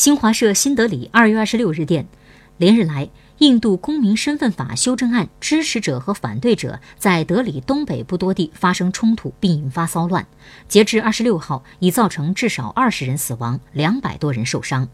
新华社新德里二月二十六日电连日来印度公民身份法修正案支持者和反对者在德里东北部多地发生冲突并引发骚乱。截至二十六号已造成至少二十人死亡两百多人受伤。